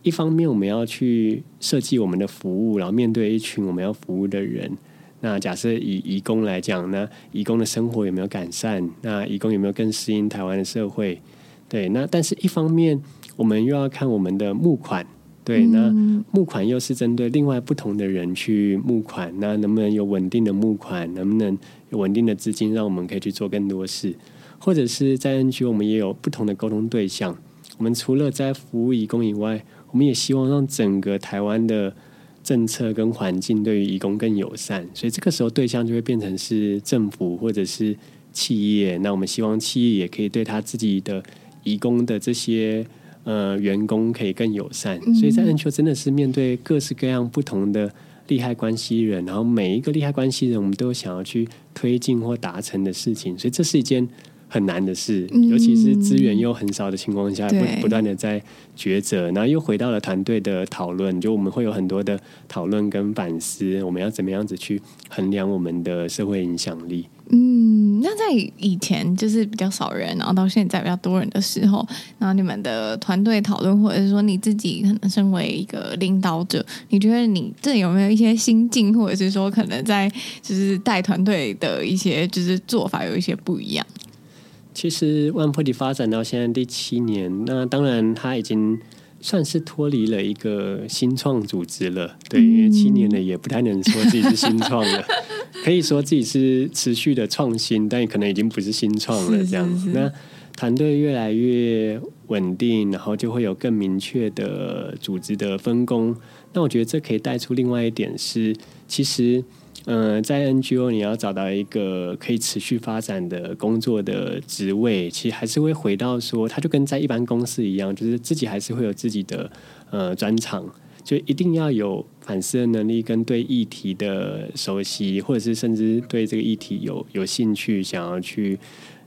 一方面，我们要去设计我们的服务，然后面对一群我们要服务的人。那假设以移工来讲，那移工的生活有没有改善？那移工有没有更适应台湾的社会？对，那但是一方面，我们又要看我们的募款。对，那募款又是针对另外不同的人去募款。那能不能有稳定的募款？能不能有稳定的资金，让我们可以去做更多事？或者是在 NGO，我们也有不同的沟通对象。我们除了在服务移工以外，我们也希望让整个台湾的政策跟环境对于移工更友善，所以这个时候对象就会变成是政府或者是企业。那我们希望企业也可以对他自己的移工的这些呃员工可以更友善。所以在 NGO 真的是面对各式各样不同的利害关系人，然后每一个利害关系人，我们都想要去推进或达成的事情。所以这是一件。很难的事，尤其是资源又很少的情况下，不不断的在抉择，然后又回到了团队的讨论，就我们会有很多的讨论跟反思，我们要怎么样子去衡量我们的社会影响力？嗯，那在以前就是比较少人，然后到现在比较多人的时候，然后你们的团队讨论，或者是说你自己可能身为一个领导者，你觉得你这有没有一些心境，或者是说可能在就是带团队的一些就是做法有一些不一样？其实 OneBody 发展到现在第七年，那当然它已经算是脱离了一个新创组织了。对，因为七年了也不太能说自己是新创了，可以说自己是持续的创新，但也可能已经不是新创了这样子。那团队越来越稳定，然后就会有更明确的组织的分工。那我觉得这可以带出另外一点是，其实。嗯，在 NGO 你要找到一个可以持续发展的工作的职位，其实还是会回到说，它就跟在一般公司一样，就是自己还是会有自己的呃专长。就一定要有反思的能力跟对议题的熟悉，或者是甚至对这个议题有有兴趣，想要去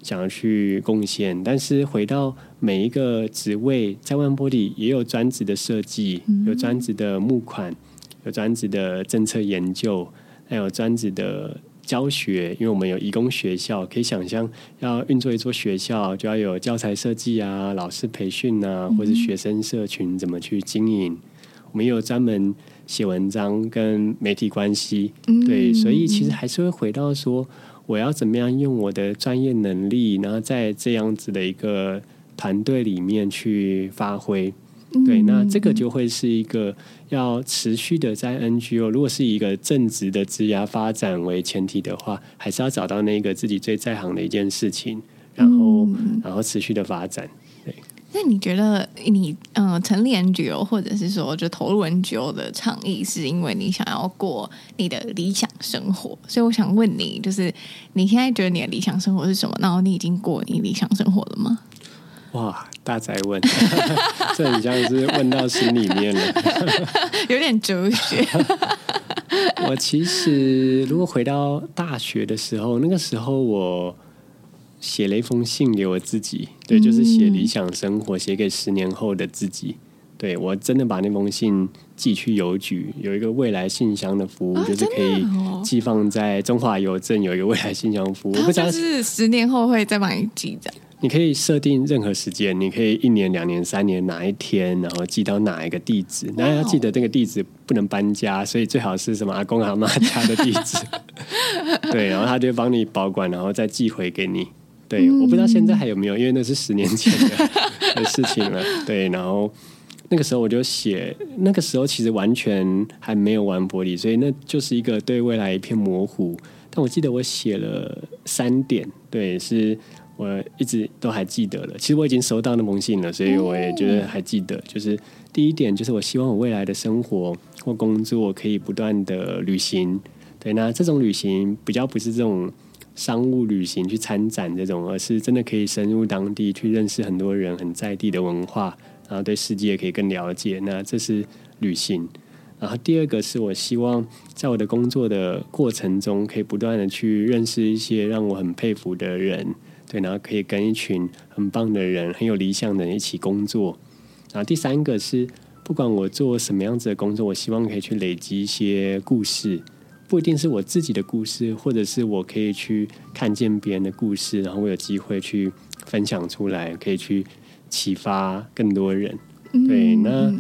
想要去贡献。但是回到每一个职位，在万波里也有专职的设计，有专职的募款，有专职的政策研究，还有专职的。教学，因为我们有义工学校，可以想象要运作一座学校，就要有教材设计啊、老师培训啊，或者学生社群怎么去经营。我们也有专门写文章跟媒体关系，对，所以其实还是会回到说，我要怎么样用我的专业能力，然后在这样子的一个团队里面去发挥。对，那这个就会是一个要持续的在 NGO，如果是一个正直的职涯发展为前提的话，还是要找到那个自己最在行的一件事情，然后、嗯、然后持续的发展。对，那你觉得你嗯、呃、成立 NGO，或者是说就投入 NGO 的倡议，是因为你想要过你的理想生活？所以我想问你，就是你现在觉得你的理想生活是什么？然后你已经过你理想生活了吗？哇，大宅问，这很像是问到心里面了，有点哲学。我其实如果回到大学的时候，那个时候我写了一封信给我自己，对，就是写理想生活，写给十年后的自己。对，我真的把那封信寄去邮局，有一个未来信箱的服务，就是可以寄放在中华邮政有一个未来信箱服务，不知道是十年后会再帮你寄的。你可以设定任何时间，你可以一年、两年、三年哪一天，然后寄到哪一个地址。那要记得这个地址不能搬家，所以最好是什么阿公阿妈家的地址。对，然后他就帮你保管，然后再寄回给你。对，嗯、我不知道现在还有没有，因为那是十年前的的事情了。对，然后那个时候我就写，那个时候其实完全还没有玩玻璃，所以那就是一个对未来一片模糊。但我记得我写了三点，对，是。我一直都还记得了，其实我已经收到那封信了，所以我也觉得还记得。就是第一点，就是我希望我未来的生活或工作可以不断的旅行。对，那这种旅行比较不是这种商务旅行去参展这种，而是真的可以深入当地去认识很多人很在地的文化，然后对世界可以更了解。那这是旅行。然后第二个是我希望在我的工作的过程中，可以不断的去认识一些让我很佩服的人。对，然后可以跟一群很棒的人、很有理想的人一起工作。然后第三个是，不管我做什么样子的工作，我希望可以去累积一些故事，不一定是我自己的故事，或者是我可以去看见别人的故事，然后我有机会去分享出来，可以去启发更多人。对，那。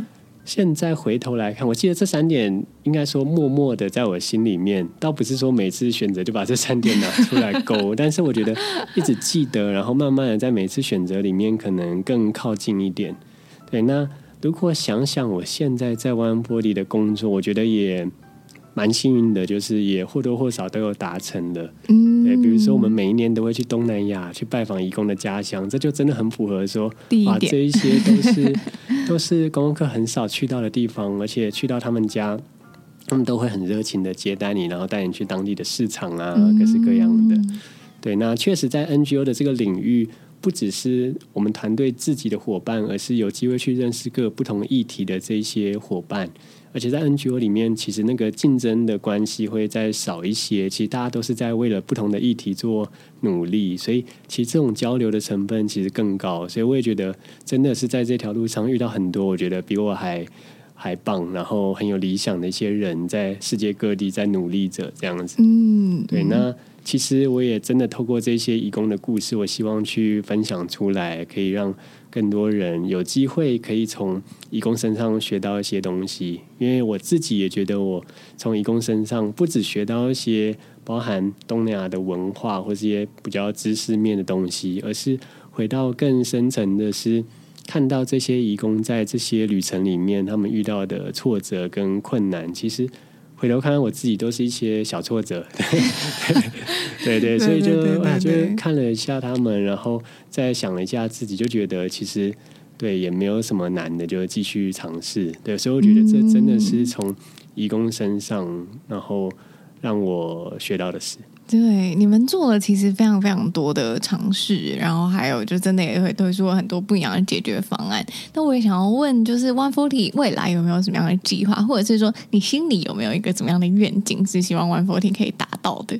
现在回头来看，我记得这三点应该说默默的在我心里面，倒不是说每次选择就把这三点拿出来勾，但是我觉得一直记得，然后慢慢的在每次选择里面可能更靠近一点。对，那如果想想我现在在万波里的工作，我觉得也。蛮幸运的，就是也或多或少都有达成的。嗯，对，比如说我们每一年都会去东南亚去拜访义工的家乡，这就真的很符合说，啊，这一些都是 都是公共课很少去到的地方，而且去到他们家，他们都会很热情的接待你，然后带你去当地的市场啊，各式各样的。对，那确实在 NGO 的这个领域，不只是我们团队自己的伙伴，而是有机会去认识各不同议题的这些伙伴。而且在 NGO 里面，其实那个竞争的关系会再少一些。其实大家都是在为了不同的议题做努力，所以其实这种交流的成本其实更高。所以我也觉得，真的是在这条路上遇到很多我觉得比我还还棒，然后很有理想的一些人，在世界各地在努力着这样子。嗯，对。那其实我也真的透过这些义工的故事，我希望去分享出来，可以让。更多人有机会可以从义工身上学到一些东西，因为我自己也觉得我从义工身上不只学到一些包含东南亚的文化或这些比较知识面的东西，而是回到更深层的是看到这些义工在这些旅程里面他们遇到的挫折跟困难，其实。回头看看我自己，都是一些小挫折，对对，对，所以就啊，就看了一下他们，然后再想了一下自己，就觉得其实对也没有什么难的，就继续尝试。对，所以我觉得这真的是从义工身上，然后让我学到的事。对，你们做了其实非常非常多的尝试，然后还有就真的也会推出很多不一样的解决方案。那我也想要问，就是 One Forty 未来有没有什么样的计划，或者是说你心里有没有一个怎么样的愿景，是希望 One Forty 可以达到的？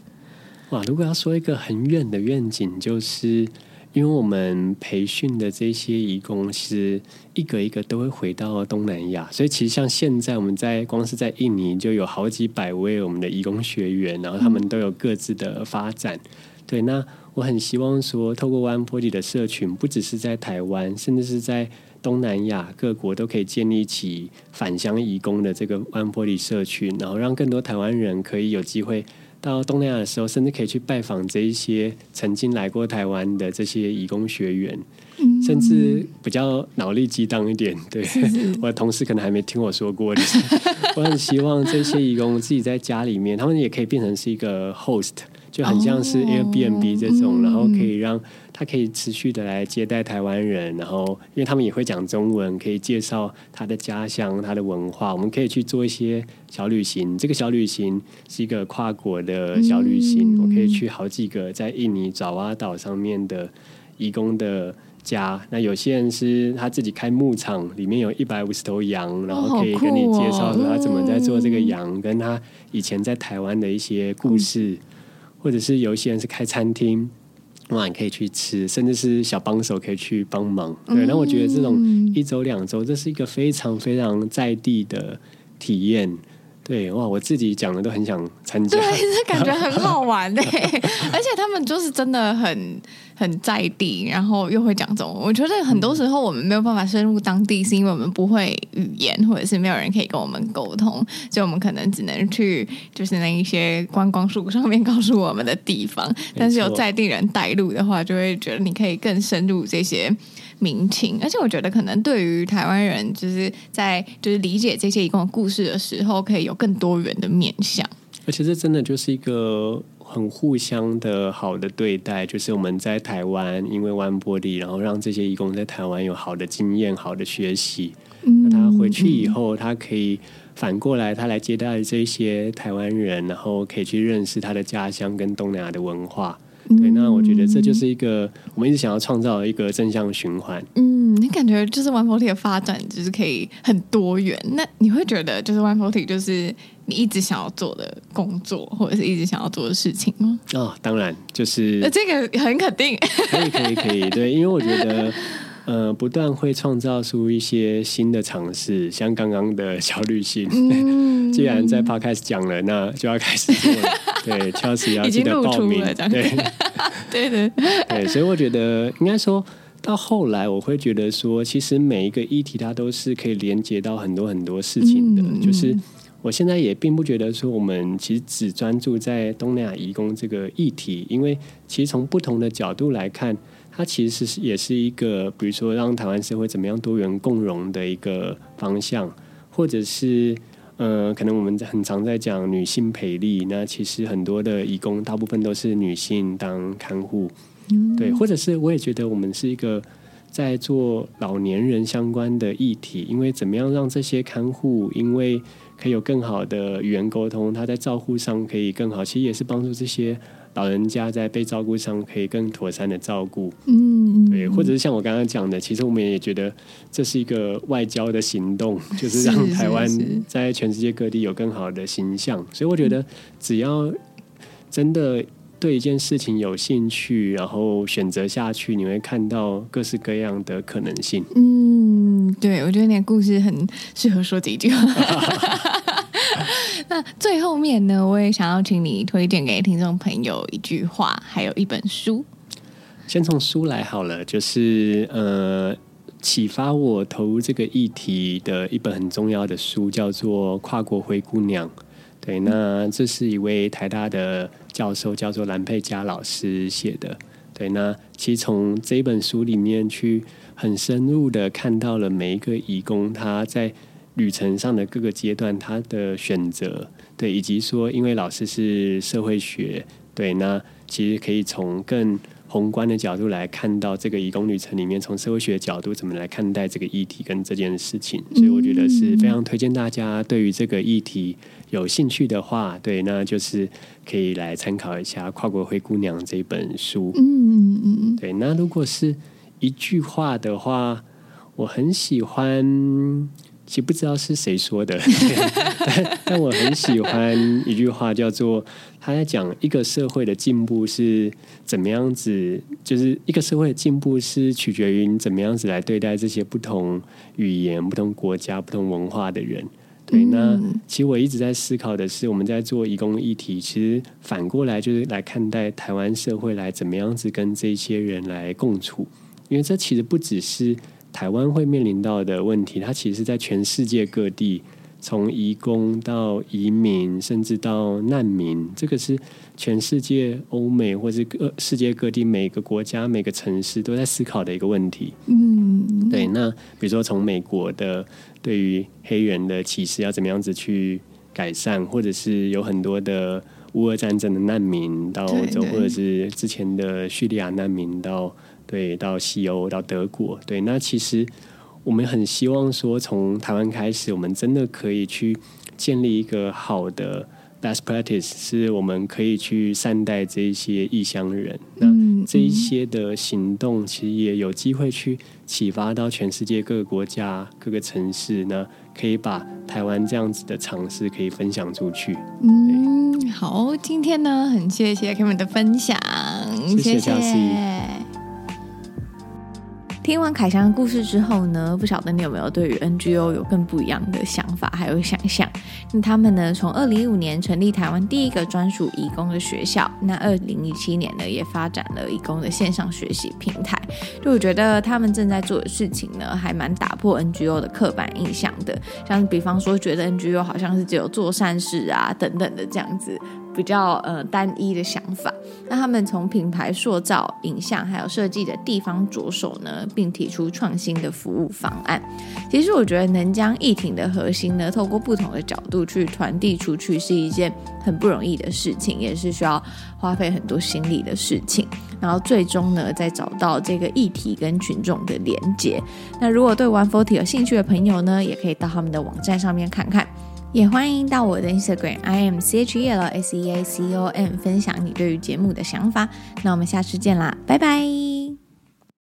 哇，如果要说一个很远的愿景，就是。因为我们培训的这些移工是一个一个都会回到东南亚，所以其实像现在我们在光是在印尼就有好几百位我们的移工学员，然后他们都有各自的发展。对，那我很希望说，透过 One Forty 的社群，不只是在台湾，甚至是在东南亚各国都可以建立起返乡移工的这个 One Forty 社群，然后让更多台湾人可以有机会。到东南亚的时候，甚至可以去拜访这一些曾经来过台湾的这些义工学员，嗯、甚至比较脑力激荡一点。对，我的同事可能还没听我说过，就 是我很希望这些义工自己在家里面，他们也可以变成是一个 host。就很像是 Airbnb 这种，哦、然后可以让他可以持续的来接待台湾人，然后因为他们也会讲中文，可以介绍他的家乡、他的文化。我们可以去做一些小旅行，这个小旅行是一个跨国的小旅行，嗯、我可以去好几个在印尼爪哇岛上面的义工的家。那有些人是他自己开牧场，里面有一百五十头羊，然后可以跟你介绍说他怎么在做这个羊，哦、跟他以前在台湾的一些故事。嗯或者是有一些人是开餐厅，哇，你可以去吃，甚至是小帮手可以去帮忙。对，那我觉得这种一周两周，这是一个非常非常在地的体验。对，哇，我自己讲的都很想参加，对，这感觉很好玩嘞，而且他们就是真的很。很在地，然后又会讲中文。我觉得很多时候我们没有办法深入当地，是因为我们不会语言，或者是没有人可以跟我们沟通，所以我们可能只能去就是那一些观光树上面告诉我们的地方。但是有在地人带路的话，就会觉得你可以更深入这些民情。而且我觉得可能对于台湾人，就是在就是理解这些一共故事的时候，可以有更多元的面向。而且这真的就是一个。很互相的好的对待，就是我们在台湾，因为 One Forty，然后让这些义工在台湾有好的经验、好的学习。嗯，那他回去以后，他可以反过来，他来接待这些台湾人，然后可以去认识他的家乡跟东南亚的文化。对，那我觉得这就是一个我们一直想要创造的一个正向循环。嗯，你感觉就是 One Forty 的发展就是可以很多元。那你会觉得就是 One Forty 就是你一直想要做的工作，或者是一直想要做的事情吗？哦，当然，就是这个很肯定，可以，可以，可以。对，因为我觉得。呃，不断会创造出一些新的尝试，像刚刚的小旅行。嗯、既然在 Podcast 讲了，那就要开始做了。对，Chelsea 要记得报名。对，对对对，所以我觉得应该说到后来，我会觉得说，其实每一个议题它都是可以连接到很多很多事情的。嗯、就是我现在也并不觉得说，我们其实只专注在东南亚移工这个议题，因为其实从不同的角度来看。它其实是也是一个，比如说让台湾社会怎么样多元共融的一个方向，或者是呃，可能我们很常在讲女性培力，那其实很多的移工大部分都是女性当看护，嗯、对，或者是我也觉得我们是一个在做老年人相关的议题，因为怎么样让这些看护，因为可以有更好的语言沟通，他在照顾上可以更好，其实也是帮助这些。老人家在被照顾上可以更妥善的照顾，嗯，对，或者是像我刚刚讲的，其实我们也觉得这是一个外交的行动，就是让台湾在全世界各地有更好的形象。所以我觉得，只要真的对一件事情有兴趣，然后选择下去，你会看到各式各样的可能性。嗯，对，我觉得你的故事很适合说几句话。那最后面呢，我也想要请你推荐给听众朋友一句话，还有一本书。先从书来好了，就是呃，启发我投入这个议题的一本很重要的书，叫做《跨国灰姑娘》。对，那这是一位台大的教授，叫做蓝佩佳老师写的。对，那其实从这本书里面去很深入的看到了每一个义工他在。旅程上的各个阶段，他的选择，对，以及说，因为老师是社会学，对，那其实可以从更宏观的角度来看到这个移工旅程里面，从社会学的角度怎么来看待这个议题跟这件事情，所以我觉得是非常推荐大家对于这个议题有兴趣的话，对，那就是可以来参考一下《跨国灰姑娘》这本书。嗯嗯嗯，对，那如果是一句话的话，我很喜欢。其实不知道是谁说的，但但我很喜欢一句话，叫做他在讲一个社会的进步是怎么样子，就是一个社会的进步是取决于你怎么样子来对待这些不同语言、不同国家、不同文化的人。对，那其实我一直在思考的是，我们在做移工议题，其实反过来就是来看待台湾社会来怎么样子跟这些人来共处，因为这其实不只是。台湾会面临到的问题，它其实是在全世界各地，从移工到移民，甚至到难民，这个是全世界欧美或是各世界各地每个国家每个城市都在思考的一个问题。嗯，对。那比如说从美国的对于黑人的歧视要怎么样子去改善，或者是有很多的乌俄战争的难民到欧洲，或者是之前的叙利亚难民到。对，到西欧，到德国，对，那其实我们很希望说，从台湾开始，我们真的可以去建立一个好的 best practice，是我们可以去善待这一些异乡人。那这一些的行动，其实也有机会去启发到全世界各个国家、各个城市，呢可以把台湾这样子的尝试可以分享出去。嗯，好，今天呢，很谢谢 Kevin 的分享，谢谢。谢谢听完凯翔的故事之后呢，不晓得你有没有对于 NGO 有更不一样的想法还有想象？那他们呢，从二零一五年成立台湾第一个专属义工的学校，那二零一七年呢，也发展了义工的线上学习平台。就我觉得他们正在做的事情呢，还蛮打破 NGO 的刻板印象的，像比方说觉得 NGO 好像是只有做善事啊等等的这样子。比较呃单一的想法，那他们从品牌塑造、影像还有设计的地方着手呢，并提出创新的服务方案。其实我觉得能将议题的核心呢，透过不同的角度去传递出去，是一件很不容易的事情，也是需要花费很多心力的事情。然后最终呢，再找到这个议题跟群众的连接。那如果对 One Forty 有兴趣的朋友呢，也可以到他们的网站上面看看。也欢迎到我的 Instagram I am C H E L S E A C O M 分享你对于节目的想法。那我们下次见啦，拜拜。